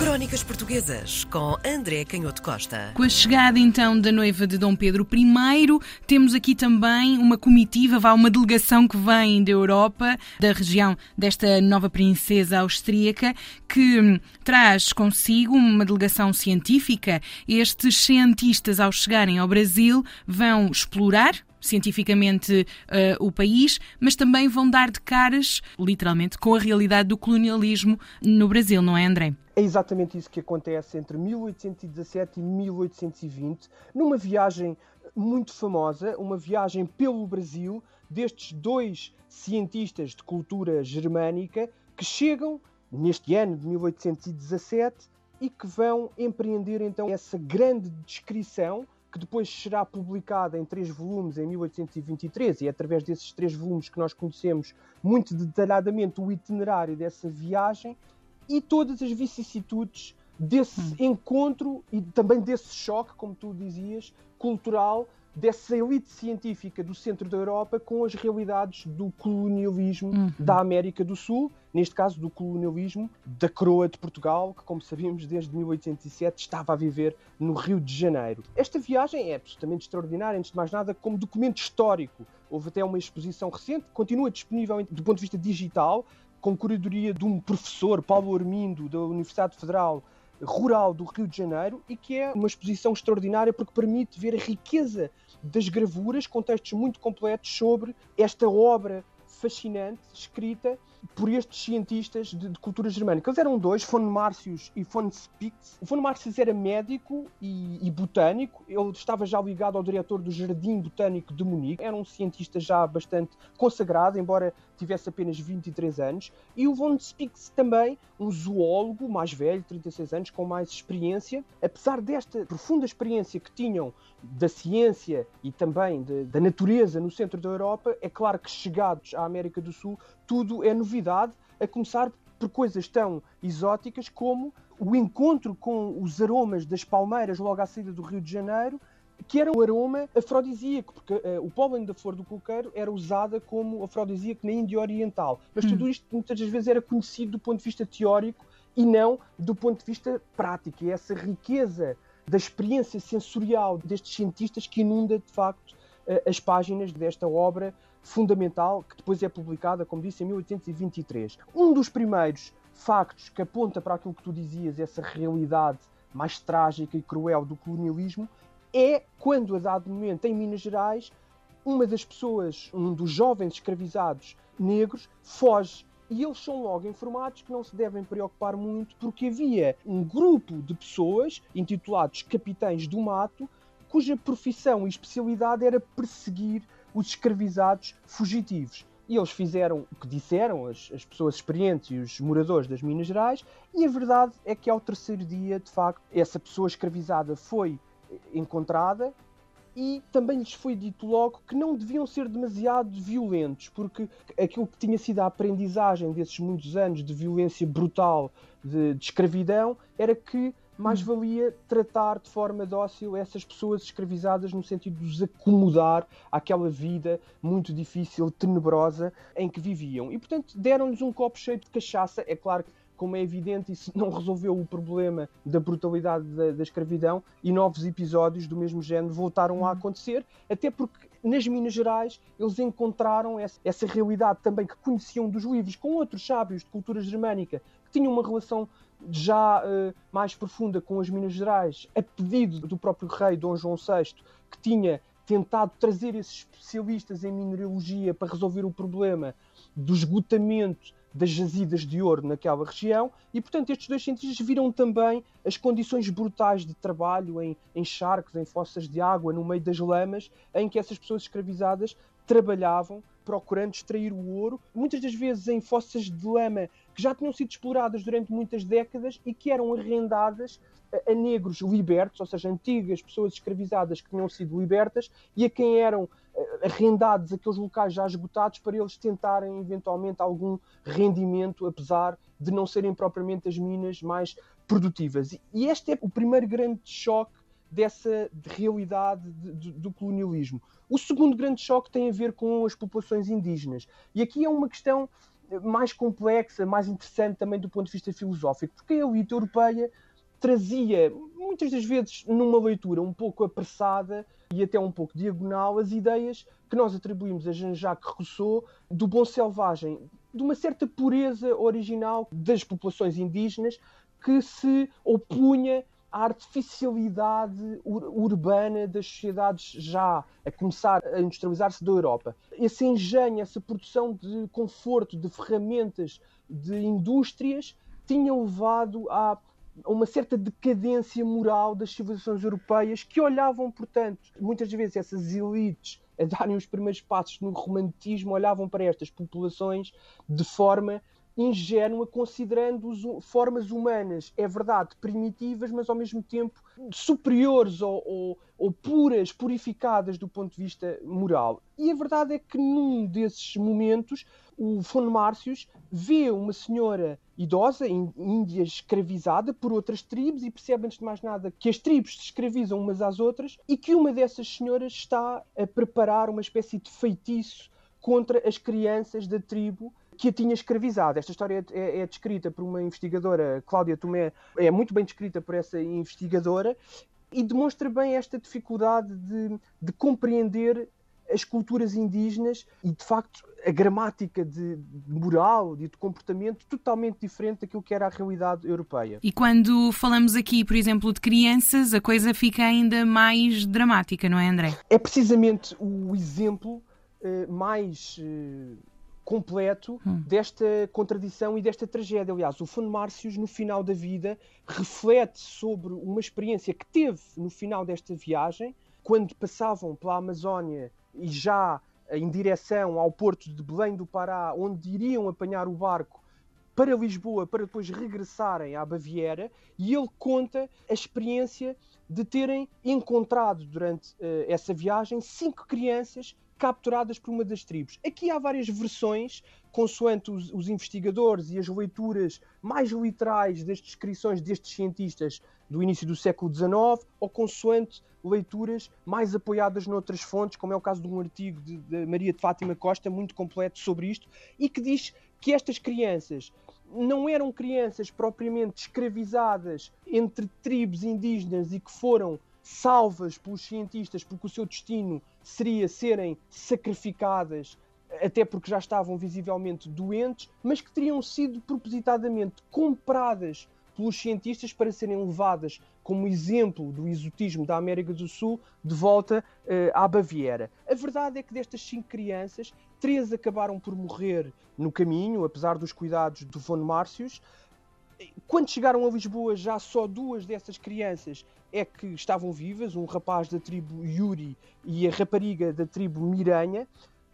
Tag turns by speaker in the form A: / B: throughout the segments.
A: Crónicas Portuguesas com André Canhoto Costa.
B: Com a chegada então da noiva de Dom Pedro I, temos aqui também uma comitiva, vá uma delegação que vem da Europa, da região desta nova princesa austríaca, que hum, traz consigo uma delegação científica. Estes cientistas, ao chegarem ao Brasil, vão explorar cientificamente uh, o país, mas também vão dar de caras, literalmente, com a realidade do colonialismo no Brasil, não é, André?
C: É exatamente isso que acontece entre 1817 e 1820, numa viagem muito famosa, uma viagem pelo Brasil, destes dois cientistas de cultura germânica que chegam neste ano de 1817 e que vão empreender então essa grande descrição que depois será publicada em três volumes em 1823, e é através desses três volumes que nós conhecemos muito detalhadamente o itinerário dessa viagem e todas as vicissitudes desse hum. encontro e também desse choque, como tu dizias, cultural dessa elite científica do centro da Europa com as realidades do colonialismo uhum. da América do Sul, neste caso do colonialismo da coroa de Portugal, que, como sabemos, desde 1807 estava a viver no Rio de Janeiro. Esta viagem é absolutamente extraordinária, antes de mais nada, como documento histórico. Houve até uma exposição recente, continua disponível do ponto de vista digital, com curadoria de um professor, Paulo Armindo, da Universidade Federal rural do Rio de Janeiro e que é uma exposição extraordinária porque permite ver a riqueza das gravuras, com textos muito completos sobre esta obra fascinante escrita por estes cientistas de, de, cultura germânica. Eles eram dois, von Marcius e von Spix. O von Marcius era médico e, e, botânico. Ele estava já ligado ao diretor do Jardim Botânico de Munique. Era um cientista já bastante consagrado, embora tivesse apenas 23 anos. E o von Spix também, um zoólogo mais velho, 36 anos, com mais experiência. Apesar desta profunda experiência que tinham da ciência e também de, da natureza no centro da Europa, é claro que chegados à América do Sul, tudo é novidade, a começar por coisas tão exóticas como o encontro com os aromas das palmeiras logo à saída do Rio de Janeiro, que era um aroma afrodisíaco, porque uh, o pólen da flor do coqueiro era usada como afrodisíaco na Índia Oriental. Mas hum. tudo isto muitas das vezes era conhecido do ponto de vista teórico e não do ponto de vista prático. E essa riqueza da experiência sensorial destes cientistas que inunda, de facto, uh, as páginas desta obra fundamental, que depois é publicada, como disse, em 1823. Um dos primeiros factos que aponta para aquilo que tu dizias, essa realidade mais trágica e cruel do colonialismo, é quando, a dado momento, em Minas Gerais, uma das pessoas, um dos jovens escravizados negros, foge. E eles são logo informados que não se devem preocupar muito, porque havia um grupo de pessoas, intitulados Capitães do Mato, cuja profissão e especialidade era perseguir os escravizados fugitivos. E eles fizeram o que disseram, as, as, pessoas experientes e os moradores das Minas Gerais, e a verdade é que ao terceiro dia, de facto, essa pessoa escravizada foi encontrada e também lhes foi dito logo que não deviam ser demasiado violentos, porque aquilo que tinha sido a aprendizagem desses muitos anos de violência brutal, de, de escravidão, era que mais hum. valia tratar de forma dócil essas pessoas escravizadas no sentido de os acomodar àquela vida muito difícil, tenebrosa em que viviam. E portanto deram-lhes um copo cheio de cachaça. É claro que como é evidente, isso não resolveu o problema da brutalidade da, da, escravidão e novos episódios do mesmo género voltaram a hum. acontecer, até porque nas Minas Gerais eles encontraram essa, essa realidade também que conheciam dos livros com outros sábios de cultura germânica que tinham uma relação já uh, mais profunda com as Minas Gerais, a pedido do próprio rei Dom João VI, que tinha tentado trazer esses especialistas em mineralogia para resolver o problema do esgotamento das jazidas de ouro naquela região, e portanto estes dois cientistas viram também as condições brutais de trabalho em, em charcos, em fossas de água, no meio das lamas, em que essas pessoas escravizadas trabalhavam procurando extrair o ouro, muitas das vezes em fossas de lama que já tinham sido exploradas durante muitas décadas e que eram arrendadas a, negros libertos, ou seja, antigas pessoas escravizadas que tinham sido libertas e a quem eram eh, arrendados aqueles locais já esgotados para eles tentarem eventualmente algum rendimento, apesar de não serem propriamente as minas mais produtivas. E este é o primeiro grande choque dessa realidade de, de, do colonialismo. O segundo grande choque tem a ver com as populações indígenas. E aqui é uma questão mais complexa, mais interessante também do ponto de vista filosófico, porque a elite europeia trazia, muitas das vezes numa leitura um pouco apressada e até um pouco diagonal, as ideias que nós atribuímos a Jean-Jacques Rousseau do bom selvagem, de uma certa pureza original das populações indígenas que se opunha à artificialidade ur urbana das sociedades já a começar a industrializar-se da Europa. Esse engenho, essa produção de conforto, de ferramentas, de indústrias, tinha levado a uma certa decadência moral das civilizações europeias que olhavam, portanto, muitas vezes essas elites a darem os primeiros passos no romantismo olhavam para estas populações de forma ingênua, considerando formas humanas, é verdade, primitivas, mas ao mesmo tempo superiores ou, ou, ou, puras, purificadas do ponto de vista moral. E a verdade é que num desses momentos, o von Márcios vê uma senhora idosa, índia escravizada por outras tribos e percebe antes de mais nada que as tribos se escravizam umas às outras e que uma dessas senhoras está a preparar uma espécie de feitiço contra as crianças da tribo que a tinha escravizado. Esta história é, é, descrita por uma investigadora, Cláudia Tomé, é muito bem descrita por essa investigadora e demonstra bem esta dificuldade de, de compreender as culturas indígenas e, de facto, a gramática de, de moral e de comportamento totalmente diferente daquilo que era a realidade europeia.
B: E quando falamos aqui, por exemplo, de crianças, a coisa fica ainda mais dramática, não é, André?
C: É precisamente o exemplo eh, mais eh, completo hum. desta contradição e desta tragédia. Aliás, o Fundo Márcios, no final da vida, reflete sobre uma experiência que teve no final desta viagem, quando passavam pela Amazónia e já em direção ao porto de Belém do Pará, onde iriam apanhar o barco para Lisboa para depois regressarem à Baviera, e ele conta a experiência de terem encontrado durante uh, essa viagem cinco crianças capturadas por uma das tribos. Aqui há várias versões, consoante os, os, investigadores e as leituras mais literais das descrições destes cientistas do início do século XIX, ou consoante leituras mais apoiadas noutras fontes, como é o caso de um artigo de, de Maria de Fátima Costa, muito completo sobre isto, e que diz que estas crianças não eram crianças propriamente escravizadas entre tribos indígenas e que foram salvas pelos cientistas porque o seu destino seria serem sacrificadas até porque já estavam visivelmente doentes, mas que teriam sido propositadamente compradas pelos cientistas para serem levadas como exemplo do exotismo da América do Sul de volta uh, à Baviera. A verdade é que destas cinco crianças, três acabaram por morrer no caminho, apesar dos cuidados do von Márcios. Quando chegaram a Lisboa, já só duas dessas crianças é que estavam vivas, um rapaz da tribo Yuri e a rapariga da tribo Miranha,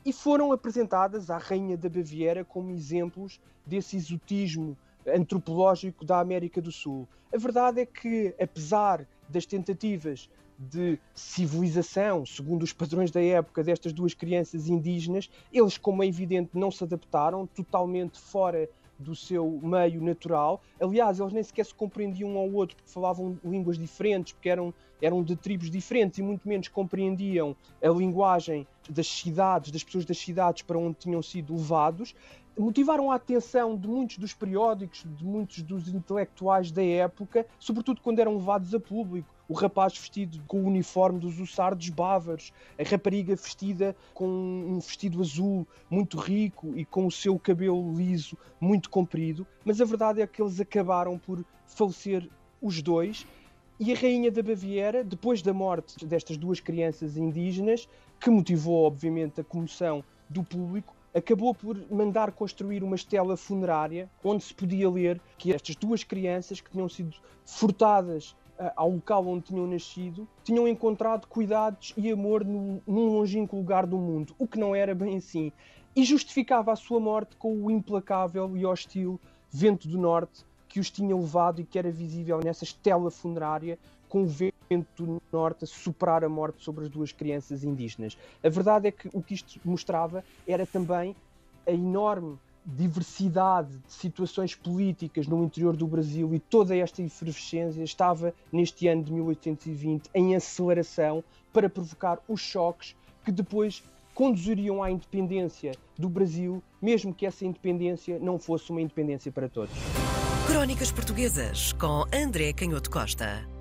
C: e foram apresentadas à Rainha da Baviera como exemplos desse exotismo antropológico da América do Sul. A verdade é que, apesar das tentativas de civilização, segundo os padrões da época, destas duas crianças indígenas, eles, como é evidente, não se adaptaram, totalmente fora do seu meio natural. Aliás, eles nem sequer se compreendiam um ao outro porque falavam línguas diferentes, porque eram, eram de tribos diferentes e muito menos compreendiam a linguagem das cidades, das pessoas das cidades para onde tinham sido levados. Motivaram a atenção de muitos dos periódicos, de muitos dos intelectuais da época, sobretudo quando eram levados a público o rapaz vestido com o uniforme dos Ussardos bávaros, a rapariga vestida com um vestido azul muito rico e com o seu cabelo liso muito comprido, mas a verdade é que eles acabaram por falecer os dois. E a rainha da Baviera, depois da morte destas duas crianças indígenas, que motivou obviamente a comoção do público, acabou por mandar construir uma estela funerária onde se podia ler que estas duas crianças que tinham sido furtadas ao local onde tinham nascido, tinham encontrado cuidados e amor num, longínquo lugar do mundo, o que não era bem assim. E justificava a sua morte com o implacável e hostil vento do norte que os tinha levado e que era visível nessa estela funerária com o vento do norte a superar a morte sobre as duas crianças indígenas. A verdade é que o que isto mostrava era também a enorme diversidade de situações políticas no interior do Brasil e toda esta efervescência estava neste ano de 1820 em aceleração para provocar os choques que depois conduziriam à independência do Brasil, mesmo que essa independência não fosse uma independência para todos.
A: Crónicas Portuguesas com André Canhoto Costa.